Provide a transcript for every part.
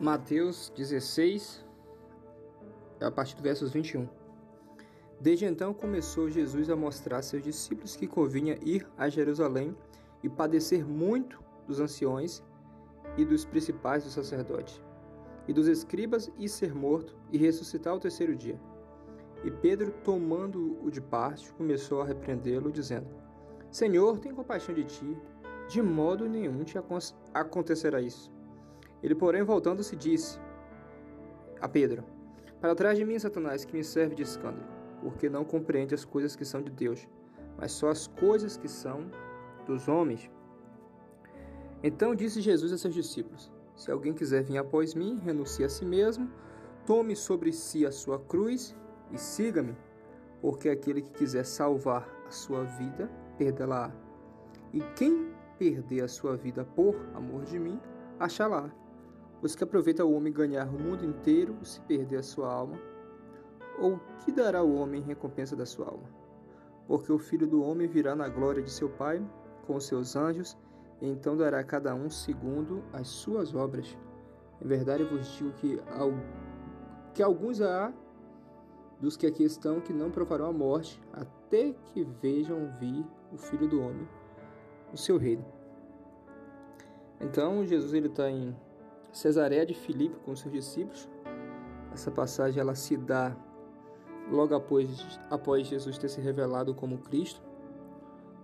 Mateus 16, a partir do versos 21. Desde então começou Jesus a mostrar a seus discípulos que convinha ir a Jerusalém e padecer muito dos anciões e dos principais dos sacerdotes, e dos escribas, e ser morto, e ressuscitar ao terceiro dia. E Pedro, tomando-o de parte, começou a repreendê-lo, dizendo: Senhor, tem compaixão de ti, de modo nenhum te acontecerá isso. Ele, porém, voltando-se, disse a Pedro: Para trás de mim, Satanás, que me serve de escândalo, porque não compreende as coisas que são de Deus, mas só as coisas que são dos homens. Então disse Jesus a seus discípulos: Se alguém quiser vir após mim, renuncie a si mesmo, tome sobre si a sua cruz e siga-me, porque aquele que quiser salvar a sua vida, perdê-la-á. E quem perder a sua vida por amor de mim, achá-la. Pois que aproveita o homem ganhar o mundo inteiro se perder a sua alma? Ou que dará o homem em recompensa da sua alma? Porque o filho do homem virá na glória de seu Pai com os seus anjos, e então dará a cada um segundo as suas obras. Em verdade eu vos digo que, que alguns há dos que aqui estão que não provarão a morte, até que vejam vir o Filho do Homem, o seu reino. Então Jesus ele está em Cesareia de Filipe com seus discípulos. Essa passagem ela se dá logo após, após Jesus ter se revelado como Cristo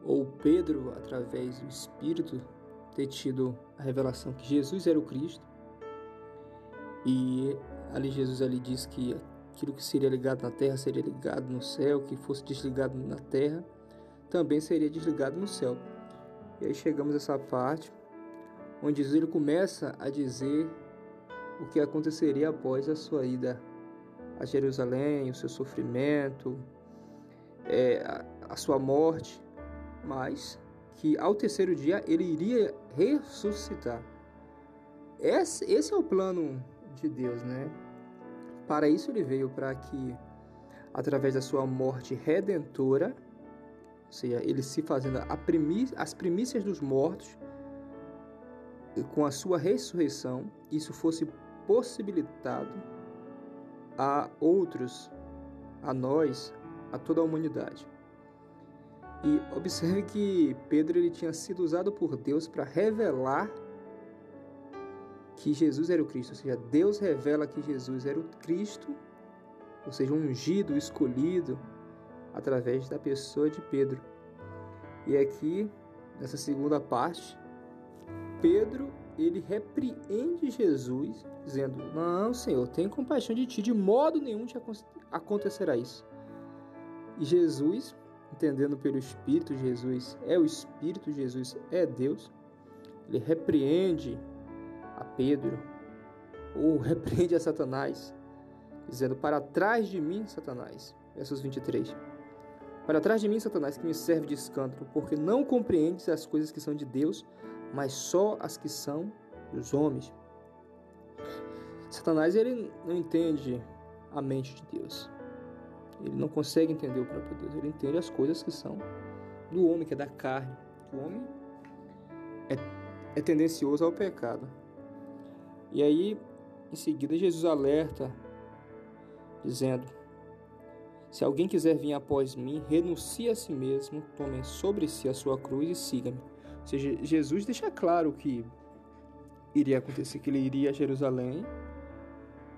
ou Pedro, através do Espírito, ter tido a revelação que Jesus era o Cristo. E ali Jesus ali diz que aquilo que seria ligado na terra seria ligado no céu, que fosse desligado na terra também seria desligado no céu. E aí chegamos a essa parte onde Jesus começa a dizer o que aconteceria após a sua ida a Jerusalém, o seu sofrimento, é, a, a sua morte mas que ao terceiro dia ele iria ressuscitar. Esse, esse é o plano de Deus, né? Para isso ele veio para que, através da sua morte redentora, ou seja, ele se fazendo as primícias dos mortos, com a sua ressurreição, isso fosse possibilitado a outros, a nós, a toda a humanidade. E observe que Pedro ele tinha sido usado por Deus para revelar que Jesus era o Cristo, ou seja, Deus revela que Jesus era o Cristo, ou seja, ungido, escolhido, através da pessoa de Pedro. E aqui, nessa segunda parte, Pedro ele repreende Jesus, dizendo: Não, Senhor, tem compaixão de ti, de modo nenhum te acontecerá isso. E Jesus entendendo pelo Espírito Jesus, é o Espírito Jesus, é Deus, ele repreende a Pedro, ou repreende a Satanás, dizendo: Para trás de mim, Satanás. Versos 23. Para trás de mim, Satanás, que me serve de escândalo, porque não compreendes as coisas que são de Deus, mas só as que são dos homens. Satanás ele não entende a mente de Deus. Ele não consegue entender o próprio Deus. Ele entende as coisas que são do homem, que é da carne. O homem é, é tendencioso ao pecado. E aí, em seguida, Jesus alerta, dizendo: Se alguém quiser vir após mim, renuncie a si mesmo, tome sobre si a sua cruz e siga-me. Ou seja, Jesus deixa claro que iria acontecer, que ele iria a Jerusalém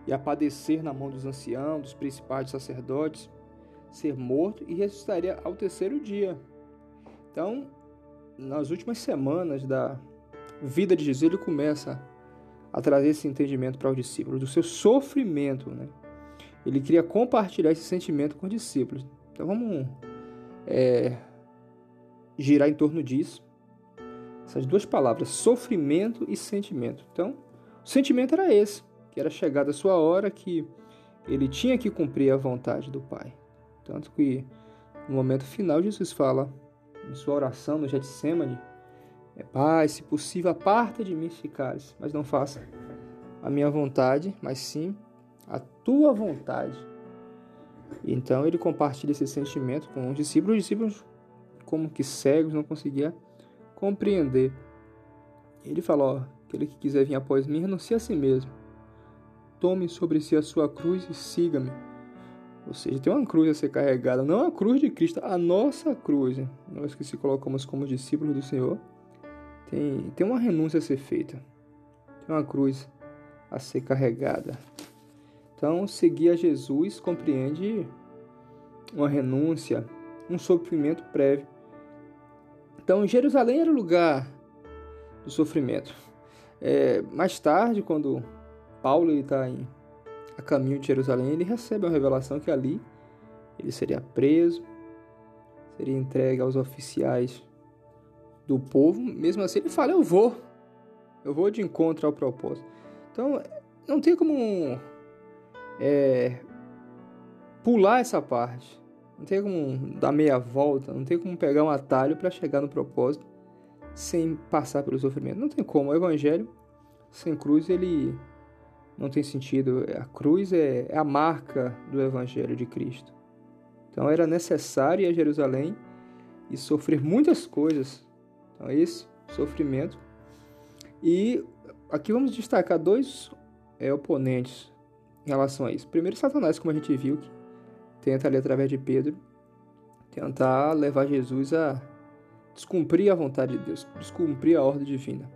e a padecer na mão dos anciãos, dos principais sacerdotes, ser morto e ressuscitaria ao terceiro dia. Então, nas últimas semanas da vida de Jesus, ele começa a trazer esse entendimento para os discípulos do seu sofrimento, né? Ele queria compartilhar esse sentimento com os discípulos. Então vamos é, girar em torno disso. Essas duas palavras, sofrimento e sentimento. Então, o sentimento era esse que era chegada a sua hora, que ele tinha que cumprir a vontade do Pai. Tanto que no momento final Jesus fala em sua oração no Getsemane, é, Pai, se possível, aparta de mim esse cálice, mas não faça a minha vontade, mas sim a tua vontade. Então ele compartilha esse sentimento com os discípulos. Os discípulos, como que cegos, não conseguiam compreender. Ele fala: ó, aquele que quiser vir após mim, renuncie a si mesmo tome sobre si a sua cruz e siga-me. Ou seja, tem uma cruz a ser carregada, não a cruz de Cristo, a nossa cruz. Nós que se colocamos como discípulos do Senhor, tem, tem uma renúncia a ser feita. Tem uma cruz a ser carregada. Então, seguir a Jesus compreende uma renúncia, um sofrimento prévio. Então, Jerusalém era o lugar do sofrimento. É, mais tarde, quando Paulo está a caminho de Jerusalém, ele recebe uma revelação que ali ele seria preso, seria entregue aos oficiais do povo. Mesmo assim, ele fala: Eu vou, eu vou de encontro ao propósito. Então, não tem como é, pular essa parte. Não tem como dar meia volta, não tem como pegar um atalho para chegar no propósito sem passar pelo sofrimento. Não tem como. O evangelho sem cruz ele não tem sentido. A cruz é, é a marca do evangelho de Cristo. Então era necessário ir a Jerusalém e sofrer muitas coisas. Então esse sofrimento. E aqui vamos destacar dois é, oponentes em relação a isso. Primeiro, Satanás, como a gente viu, que tenta ali através de Pedro tentar levar Jesus a descumprir a vontade de Deus, descumprir a ordem divina.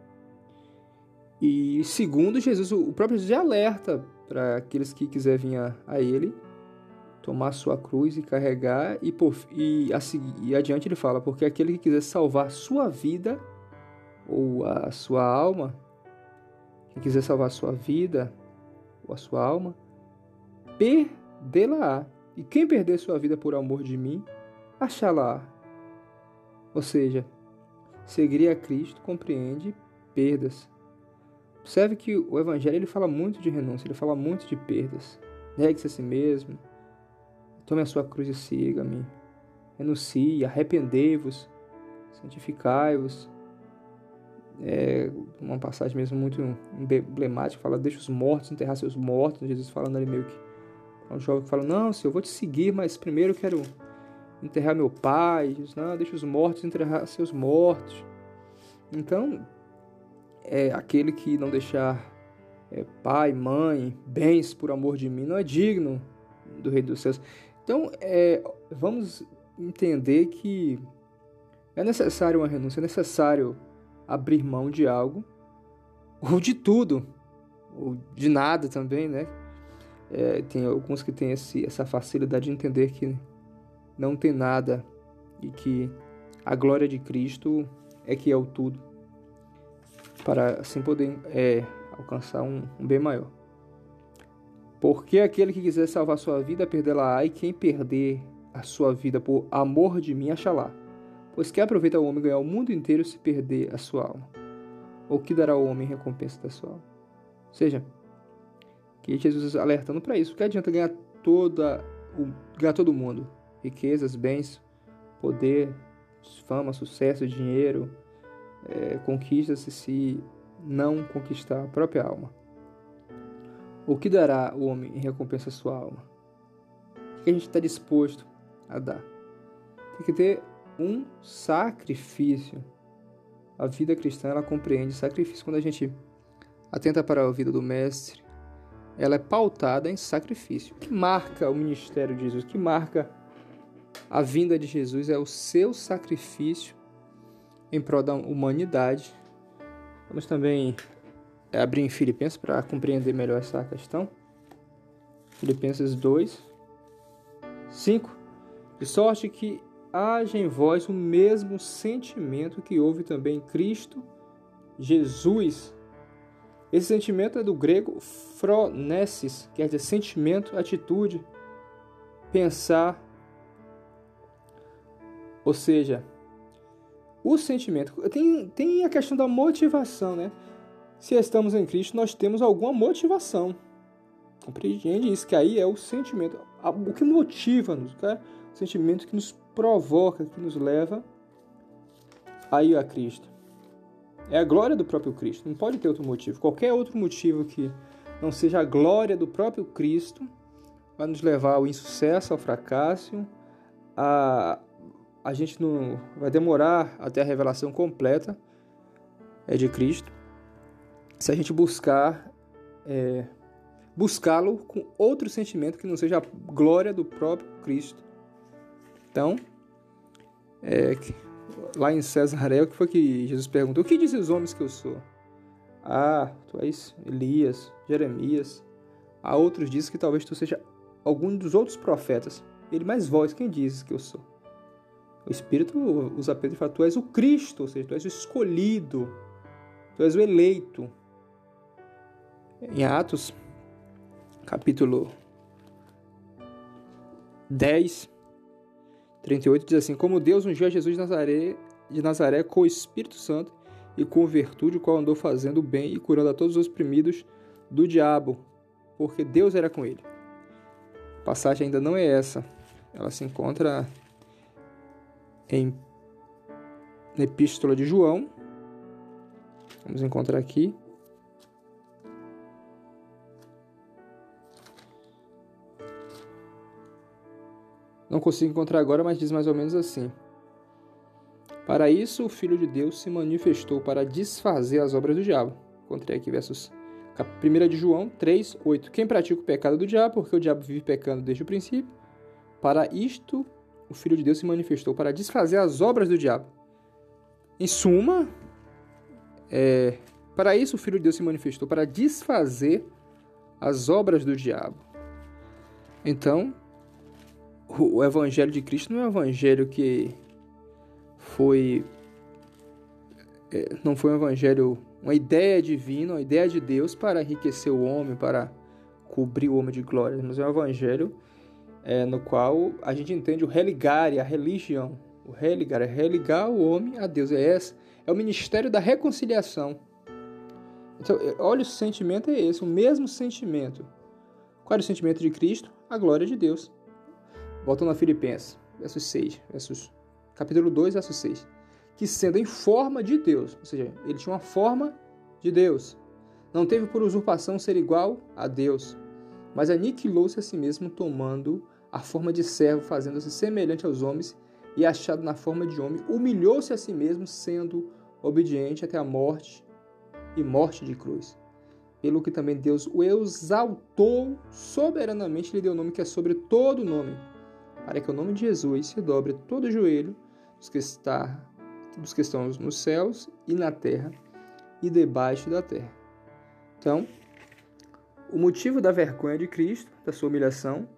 E segundo, Jesus, o próprio Jesus alerta para aqueles que quiserem vir a, a, ele, tomar sua cruz e carregar, e, por, e, a, e adiante ele fala, porque aquele que quiser salvar sua vida, ou a sua alma, quem quiser salvar sua vida, ou a sua alma, perdê-la-á. E quem perder sua vida por amor de mim, achá-la. Ou seja, seguir a Cristo compreende perdas. Observe que o Evangelho ele fala muito de renúncia, ele fala muito de perdas. Negue-se a si mesmo, tome a sua cruz e siga-me. Renuncie, arrependei-vos, santificai-vos. É uma passagem mesmo muito emblemática, fala, deixa os mortos enterrar seus mortos. Jesus falando ali meio que um jovem que fala, não, senhor, eu vou te seguir, mas primeiro eu quero enterrar meu pai. Jesus, não, deixa os mortos enterrar seus mortos. Então, é aquele que não deixar é, pai, mãe, bens por amor de mim, não é digno do Rei dos Céus. Então, é, vamos entender que é necessário uma renúncia, é necessário abrir mão de algo, ou de tudo, ou de nada também, né? É, tem alguns que têm esse, essa facilidade de entender que não tem nada e que a glória de Cristo é que é o tudo, para assim poder é, alcançar um, um, bem maior. Porque aquele que quiser salvar sua vida, perdê-la-á, e quem perder a sua vida por amor de mim, achará. Pois que aproveita o homem ganhar o mundo inteiro se perder a sua alma? Ou que dará ao homem recompensa da sua alma? Ou seja, que Jesus alertando para isso. O que adianta ganhar toda ganhar todo mundo? Riquezas, bens, poder, fama, sucesso, dinheiro, é, conquistas se não conquistar a própria alma. O que dará o homem em recompensa à sua alma? O que a gente está disposto a dar? Tem que ter um sacrifício. A vida cristã ela compreende sacrifício quando a gente atenta para a vida do mestre, ela é pautada em sacrifício. O que marca o ministério de Jesus, o que marca a vinda de Jesus é o seu sacrifício em prol da humanidade. Vamos também é, abrir em Filipenses para compreender melhor essa questão. Filipenses 2, 5. De sorte que haja em vós o mesmo sentimento que houve também em Cristo Jesus esse sentimento é do grego phronesis, quer dizer sentimento, atitude, pensar. Ou seja, o sentimento. Tem, tem a questão da motivação, né? Se estamos em Cristo, nós temos alguma motivação. Compreende isso? Que aí é o sentimento. O que motiva-nos, tá? o sentimento que nos provoca, que nos leva a ir a Cristo. É a glória do próprio Cristo, não pode ter outro motivo. Qualquer outro motivo que não seja a glória do próprio Cristo vai nos levar ao insucesso, ao fracasso, a, a gente não vai demorar até a revelação completa é de Cristo. Se a gente buscar é, buscá-lo com outro sentimento que não seja a glória do próprio Cristo. Então, é, lá em Cesaré, o que foi que Jesus perguntou? O que dizem os homens que eu sou? Ah, tu és Elias, Jeremias. Há outros dizem que talvez tu seja algum dos outros profetas. Ele mais vós, quem dizes que eu sou? O Espírito usa Pedro e fala, tu és o Cristo, ou seja, tu és o escolhido, tu és o eleito. Em Atos, capítulo 10, 38, diz assim, como Deus ungiu a Jesus de Nazaré, de Nazaré com o Espírito Santo e com virtude, o qual andou fazendo o bem e curando a todos os oprimidos do diabo, porque Deus era com ele. A passagem ainda não é essa. Ela se encontra em na Epístola de João. Vamos encontrar aqui. Não consigo encontrar agora, mas diz mais ou menos assim. Para isso, o Filho de Deus se manifestou para desfazer as obras do diabo. Encontrei aqui versos 1 de João 3, 8. Quem pratica o pecado do diabo, porque o diabo vive pecando desde o princípio, para isto o Filho de Deus se manifestou para desfazer as obras do diabo. Em suma, é, para isso o Filho de Deus se manifestou para desfazer as obras do diabo. Então, o Evangelho de Cristo não é um evangelho que foi é, não foi um evangelho, uma ideia divina, uma ideia de Deus para enriquecer o homem, para cobrir o homem de glória, mas é um evangelho é, no qual a gente entende o religare, a religião, o religar, é religar o homem a Deus, é essa, é o ministério da reconciliação. Então, é, olha, o sentimento é esse, o mesmo sentimento. Qual é o sentimento de Cristo? A glória de Deus. Voltando a Filipenses, versos 6, versos capítulo 2, verso 6. Que sendo em forma de Deus, ou seja, ele tinha uma forma de Deus, não teve por usurpação ser igual a Deus, mas aniquilou-se a si mesmo, tomando a forma de servo, fazendo-se semelhante aos homens, e achado na forma de homem, humilhou-se a si mesmo, sendo obediente até a morte e morte de cruz. Pelo que também Deus o exaltou soberanamente, lhe deu o nome que é sobre todo nome, para que o nome de Jesus se dobre todo o joelho dos que, está, dos que estão nos céus e na terra e debaixo da terra. Então, o motivo da vergonha de Cristo, da sua humilhação,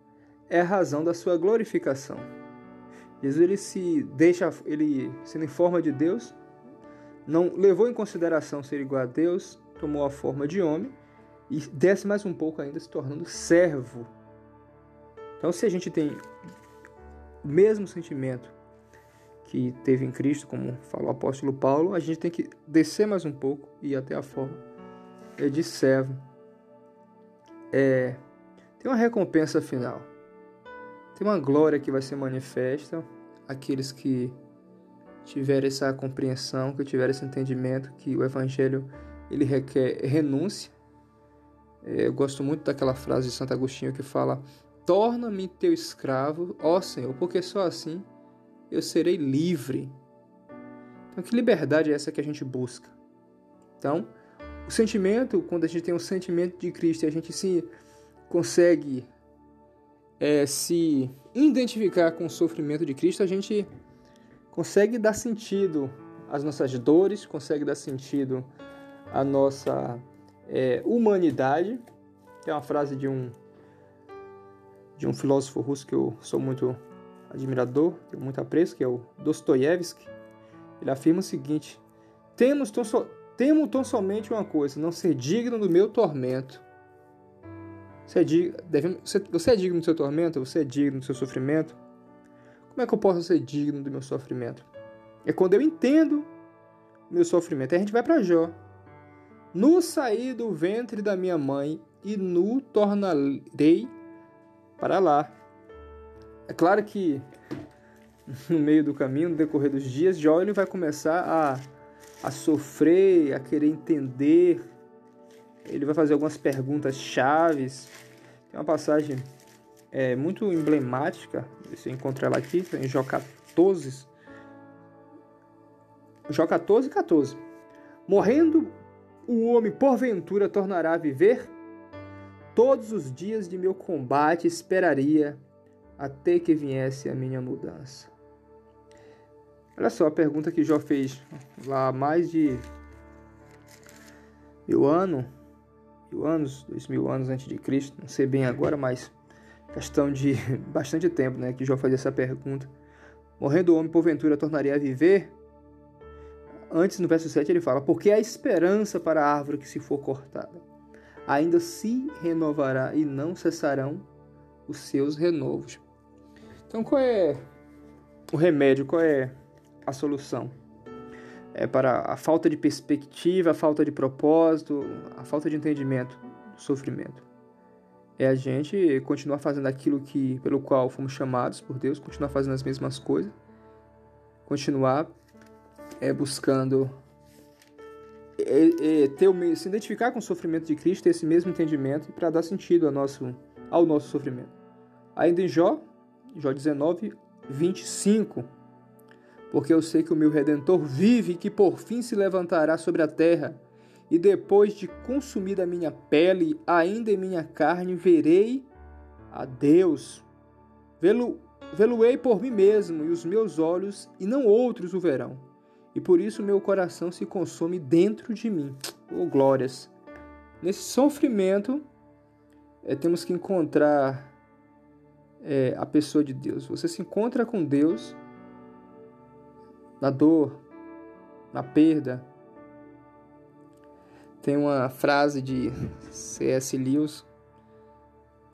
é a razão da sua glorificação. Jesus ele se deixa, ele sendo em forma de Deus, não levou em consideração ser igual a Deus, tomou a forma de homem e desce mais um pouco ainda se tornando servo. Então, se a gente tem o mesmo sentimento que teve em Cristo, como falou o apóstolo Paulo, a gente tem que descer mais um pouco e ir até a forma de servo. É, tem uma recompensa final. Tem uma glória que vai ser manifesta aqueles que tiverem essa compreensão, que tiverem esse entendimento que o evangelho ele requer renúncia. É, eu gosto muito daquela frase de Santo Agostinho que fala: "Torna-me teu escravo, ó Senhor, porque só assim eu serei livre. Então, que liberdade é essa que a gente busca? Então, o sentimento, quando a gente tem um sentimento de Cristo e a gente se consegue é, se identificar com o sofrimento de Cristo, a gente consegue dar sentido às nossas dores, consegue dar sentido à nossa é, humanidade. Tem uma frase de um de um filósofo russo que eu sou muito admirador, tenho muito apreço, que é o Dostoiévski, ele afirma o seguinte: Temos tão, so, temo tão somente uma coisa, não ser digno do meu tormento. Você é, deve, você é digno do seu tormento? Você é digno do seu sofrimento? Como é que eu posso ser digno do meu sofrimento? É quando eu entendo o meu sofrimento. Aí a gente vai para Jó. No saí do ventre da minha mãe e no tornarei para lá. É claro que no meio do caminho, no decorrer dos dias, Jó ele vai começar a, a sofrer, a querer entender. Ele vai fazer algumas perguntas chaves. Tem uma passagem é, muito emblemática, você encontra ela aqui, em Jó 14. Jó 14, 14. Morrendo o homem porventura tornará a viver? Todos os dias de meu combate esperaria até que viesse a minha mudança. Olha só a pergunta que Jó fez lá há mais de mil anos, mil anos, dois mil anos antes de Cristo, não sei bem agora, mas questão de bastante tempo, né, que Jó fazia essa pergunta. Morrendo o homem, porventura, tornaria a viver? Antes, no verso 7, ele fala: Porque há esperança para a árvore que se for cortada. Ainda se renovará e não cessarão os seus renovos. Então, qual é o remédio? Qual é a solução? É para a falta de perspectiva, a falta de propósito, a falta de entendimento do sofrimento. É a gente continuar fazendo aquilo que pelo qual fomos chamados por Deus, continuar fazendo as mesmas coisas, continuar é, buscando é, é, ter se identificar com o sofrimento de Cristo, ter esse mesmo entendimento para dar sentido ao nosso, ao nosso sofrimento. Ainda em Jó, Jó 19, 25. Porque eu sei que o meu redentor vive e que por fim se levantará sobre a terra, e depois de consumida a minha pele, ainda em minha carne, verei a Deus. Vê-lo-ei por mim mesmo, e os meus olhos, e não outros o verão. E por isso meu coração se consome dentro de mim. Oh, glórias! Nesse sofrimento, é, temos que encontrar é, a pessoa de Deus. Você se encontra com Deus na dor, na perda. Tem uma frase de C.S. Lewis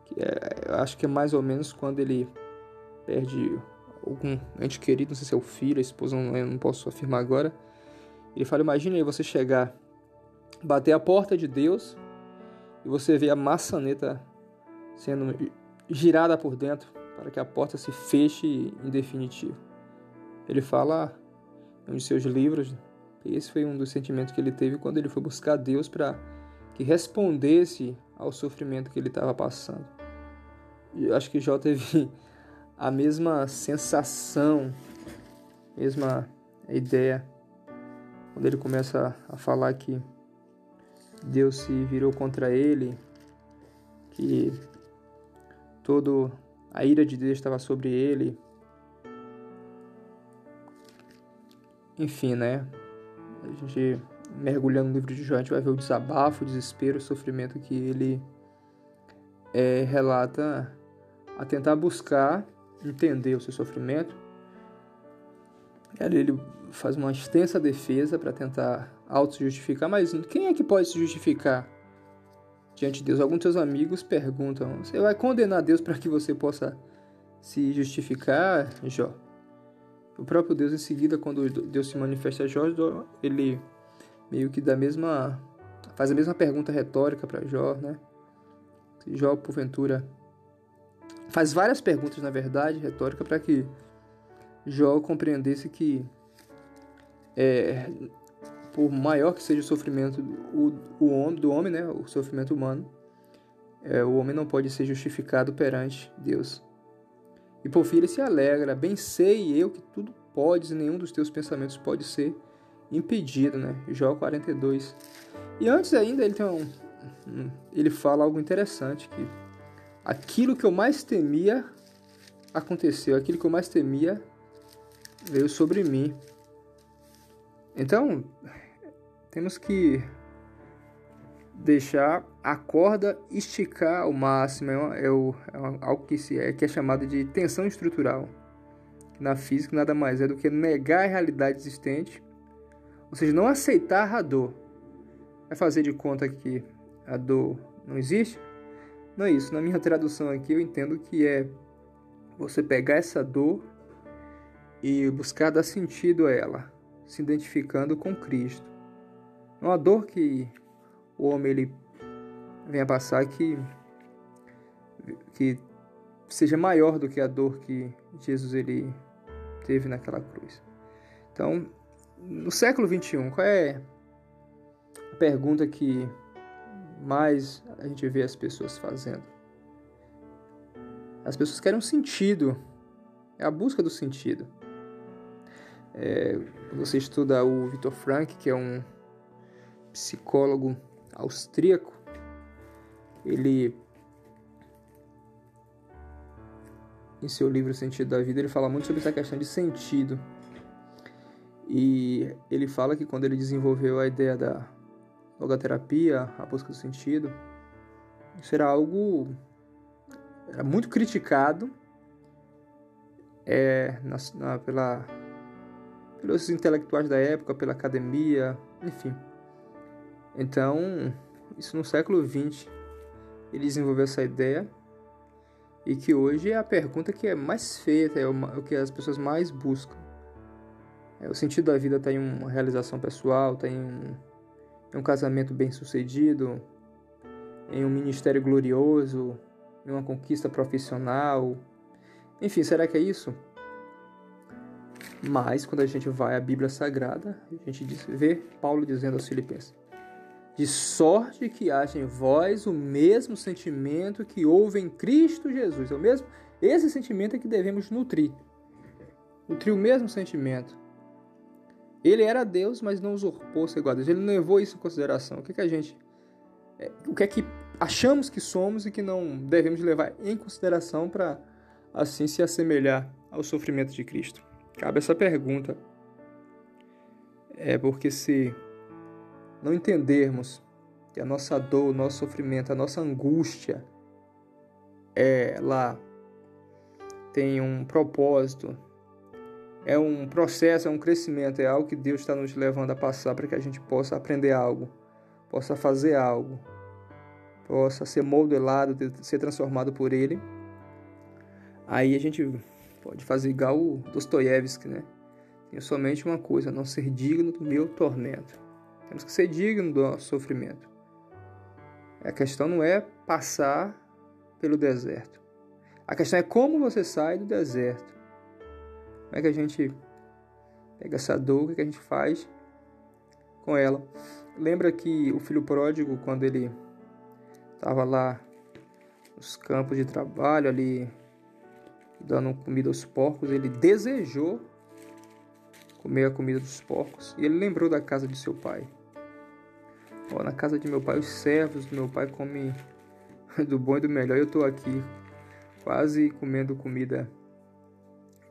que é, eu acho que é mais ou menos quando ele perde algum ente querido, não sei se é o filho, a esposa, não, não posso afirmar agora. Ele fala: Imagine aí você chegar, bater a porta de Deus e você ver a maçaneta sendo girada por dentro para que a porta se feche em definitivo. Ele fala em um de seus livros, esse foi um dos sentimentos que ele teve quando ele foi buscar Deus para que respondesse ao sofrimento que ele estava passando. E acho que Jó teve a mesma sensação, mesma ideia quando ele começa a falar que Deus se virou contra ele, que todo a ira de Deus estava sobre ele. Enfim, né? A gente mergulhando no livro de Jó, a gente vai ver o desabafo, o desespero, o sofrimento que ele é, relata a tentar buscar entender o seu sofrimento. Ele faz uma extensa defesa para tentar auto-justificar, mas quem é que pode se justificar diante de Deus. Alguns seus amigos perguntam: Você vai condenar Deus para que você possa se justificar, Jó? O próprio Deus, em seguida, quando Deus se manifesta a Jó, ele meio que dá a mesma. faz a mesma pergunta retórica para Jó, né? Jó, porventura. Faz várias perguntas, na verdade, retórica, para que Jó compreendesse que é, por maior que seja o sofrimento do, o homem, do homem, né, o sofrimento humano, é, o homem não pode ser justificado perante Deus. E por fim ele se alegra, bem sei eu que tudo podes e nenhum dos teus pensamentos pode ser impedido, né? Jó 42. E antes ainda ele tem um, ele fala algo interessante que aquilo que eu mais temia aconteceu, aquilo que eu mais temia veio sobre mim. Então, temos que deixar a corda esticar ao máximo. É, o, é algo que, se, é, que é chamado de tensão estrutural. Na física, nada mais é do que negar a realidade existente, ou seja, não aceitar a dor. É fazer de conta que a dor não existe? Não é isso. Na minha tradução aqui, eu entendo que é você pegar essa dor e buscar dar sentido a ela, se identificando com Cristo. É uma dor que o homem ele venha passar que que seja maior do que a dor que Jesus ele teve naquela cruz. Então, no século 21, qual é a pergunta que mais a gente vê as pessoas fazendo. As pessoas querem um sentido, é a busca do sentido. É, você estuda o Viktor Frank, que é um psicólogo austríaco, ele em seu livro Sentido da Vida, ele fala muito sobre essa questão de sentido. E ele fala que quando ele desenvolveu a ideia da logoterapia, a busca do sentido, isso era algo era muito criticado é, na, na, pela, pelos intelectuais da época, pela academia, enfim. Então, isso no século XX, ele desenvolveu essa ideia e que hoje é a pergunta que é mais feita, é o que as pessoas mais buscam. É, o sentido da vida está em uma realização pessoal, está em um, em um casamento bem sucedido, em um ministério glorioso, em uma conquista profissional. Enfim, será que é isso? Mas quando a gente vai à Bíblia Sagrada, a gente vê Paulo dizendo aos Filipenses: De sorte que haja em vós o mesmo sentimento que houve em Cristo Jesus. É o mesmo, esse sentimento é que devemos nutrir. Nutrir o mesmo sentimento. Ele era Deus, mas não usurpou ser igual a Deus. Ele não levou isso em consideração. O que, que a gente. É, o que é que achamos que somos e que não devemos levar em consideração para assim se assemelhar ao sofrimento de Cristo? Cabe essa pergunta. É porque se não entendermos que a nossa dor, o nosso sofrimento, a nossa angústia é lá tem um propósito, é um processo, é um crescimento, é algo que Deus está nos levando a passar para que a gente possa aprender algo, possa fazer algo, possa ser modelado, ser transformado por Ele. Aí a gente pode fazer igual o Dostoiévski, né? Tenho somente uma coisa, não ser digno do meu tormento. Temos que ser digno do nosso sofrimento. A questão não é passar pelo deserto. A questão é como você sai do deserto. Como é que a gente pega essa dor, o que a gente faz com ela. Lembra que o filho pródigo, quando ele estava lá nos campos de trabalho, ali dando comida aos porcos, ele desejou comer a comida dos porcos e ele lembrou da casa de seu pai. Oh, na casa de meu pai, os servos do meu pai comem do bom e do melhor. Eu estou aqui quase comendo comida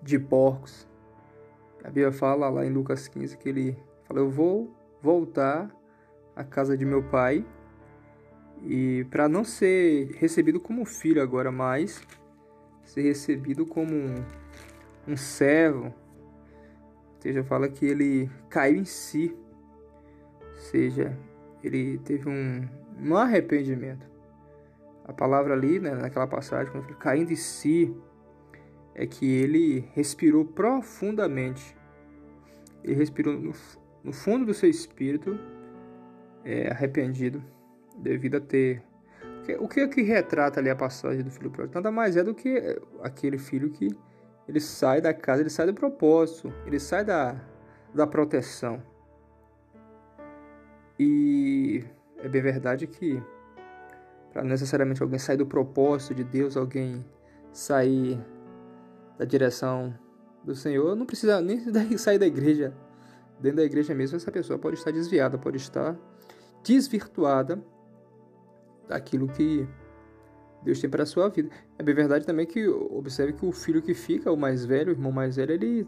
de porcos. A Bíblia fala lá em Lucas 15 que ele fala: Eu vou voltar à casa de meu pai e para não ser recebido como filho agora, mas ser recebido como um, um servo. Ou seja, fala que ele caiu em si. Ou seja, ele teve um, um arrependimento. A palavra ali, né, naquela passagem, quando ele caindo em si, é que ele respirou profundamente. Ele respirou no, no fundo do seu espírito, é, arrependido devido a ter. O que é que retrata ali a passagem do filho pródigo? Nada mais é do que aquele filho que ele sai da casa, ele sai do propósito, ele sai da, da proteção. E é bem verdade que para necessariamente alguém sair do propósito de Deus, alguém sair da direção do Senhor, não precisa nem sair da igreja. Dentro da igreja mesmo, essa pessoa pode estar desviada, pode estar desvirtuada daquilo que Deus tem para a sua vida. É bem verdade também que observe que o filho que fica, o mais velho, o irmão mais velho, ele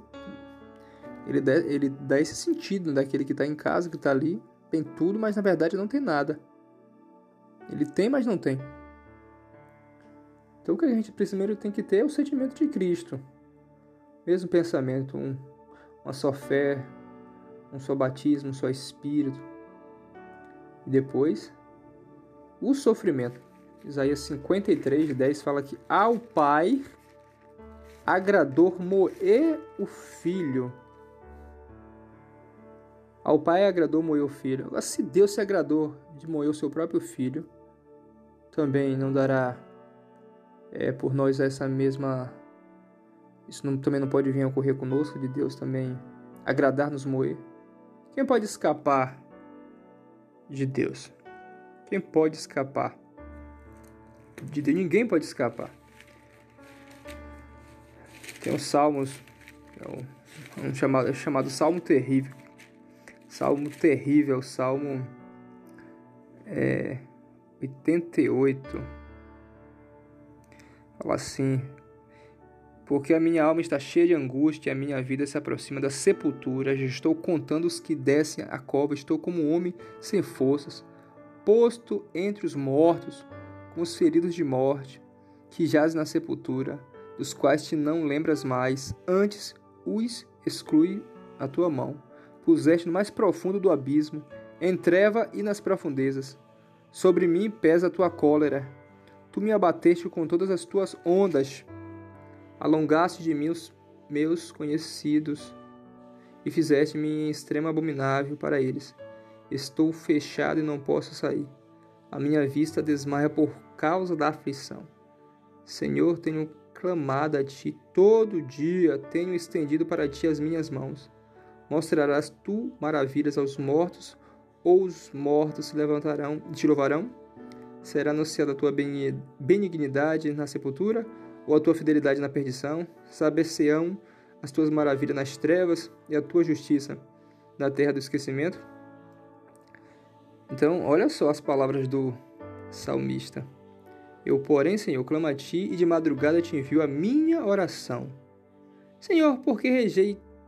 ele dá, ele dá esse sentido daquele que está em casa, que está ali, tem tudo, mas na verdade não tem nada. Ele tem, mas não tem. Então o que a gente primeiro tem que ter é o sentimento de Cristo. Mesmo pensamento, um, uma só fé, um só batismo, um só espírito. E depois o sofrimento. Isaías 53, 10 fala que ao pai agradou moer o filho. Ao pai agradou moer o filho. Agora, se Deus se agradou de moer o seu próprio filho, também não dará é, por nós essa mesma. Isso não, também não pode vir a ocorrer conosco, de Deus também agradar-nos moer. Quem pode escapar de Deus? Quem pode escapar? De Deus, ninguém pode escapar. Tem os salmos, é um, chamado, é chamado Salmo Terrível. Salmo Terrível, Salmo é, 88. Fala assim: porque a minha alma está cheia de angústia a minha vida se aproxima da sepultura. Já estou contando os que descem a cova, estou como um homem sem forças, posto entre os mortos, como os feridos de morte, que jazem na sepultura, dos quais te não lembras mais, antes os exclui a tua mão. Puseste no mais profundo do abismo, em treva e nas profundezas. Sobre mim pesa a tua cólera. Tu me abateste com todas as tuas ondas alongaste de mim os meus conhecidos e fizeste-me em extremo abominável para eles. Estou fechado e não posso sair. A minha vista desmaia por causa da aflição. Senhor, tenho clamado a ti todo dia, tenho estendido para ti as minhas mãos. Mostrarás tu maravilhas aos mortos, ou os mortos se levantarão e te louvarão? Será anunciada a tua benignidade na sepultura? ou a tua fidelidade na perdição, saber-se-ão as tuas maravilhas nas trevas e a tua justiça na terra do esquecimento. Então, olha só as palavras do salmista. Eu, porém, Senhor, clamo a ti e de madrugada te envio a minha oração. Senhor, por que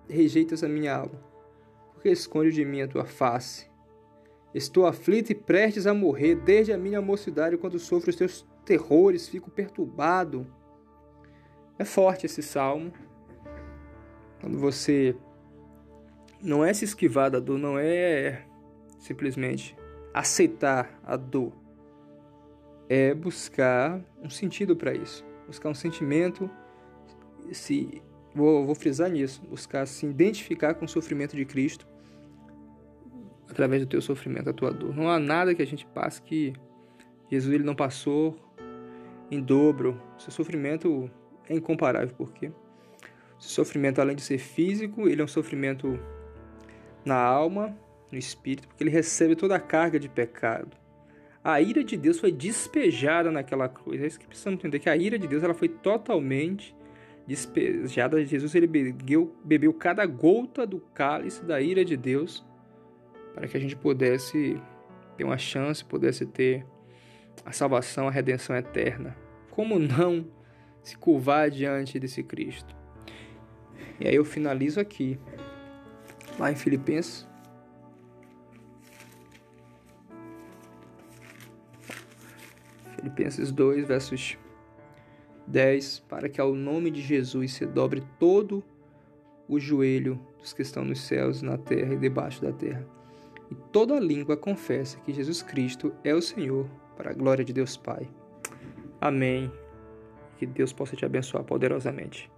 rejeitas a minha alma? Por que esconde de mim a tua face? Estou aflito e prestes a morrer desde a minha mocidade, quando sofro os teus terrores, fico perturbado. É forte esse salmo. Quando você não é se esquivar da dor, não é simplesmente aceitar a dor. É buscar um sentido para isso. Buscar um sentimento, se vou, vou frisar nisso, buscar se identificar com o sofrimento de Cristo através do teu sofrimento, a tua dor. Não há nada que a gente passe que Jesus ele não passou em dobro. Seu sofrimento é incomparável, porque o sofrimento, além de ser físico, ele é um sofrimento na alma, no espírito, porque ele recebe toda a carga de pecado. A ira de Deus foi despejada naquela cruz. É isso que precisamos entender, que a ira de Deus ela foi totalmente despejada. Jesus ele bebeu, bebeu cada gota do cálice da ira de Deus para que a gente pudesse ter uma chance, pudesse ter a salvação, a redenção eterna. Como não se curvar diante desse Cristo. E aí eu finalizo aqui, lá em Filipenses. Filipenses 2, versos 10, para que ao nome de Jesus se dobre todo o joelho dos que estão nos céus, na terra e debaixo da terra. E toda língua confessa que Jesus Cristo é o Senhor, para a glória de Deus Pai. Amém. Que Deus possa te abençoar poderosamente.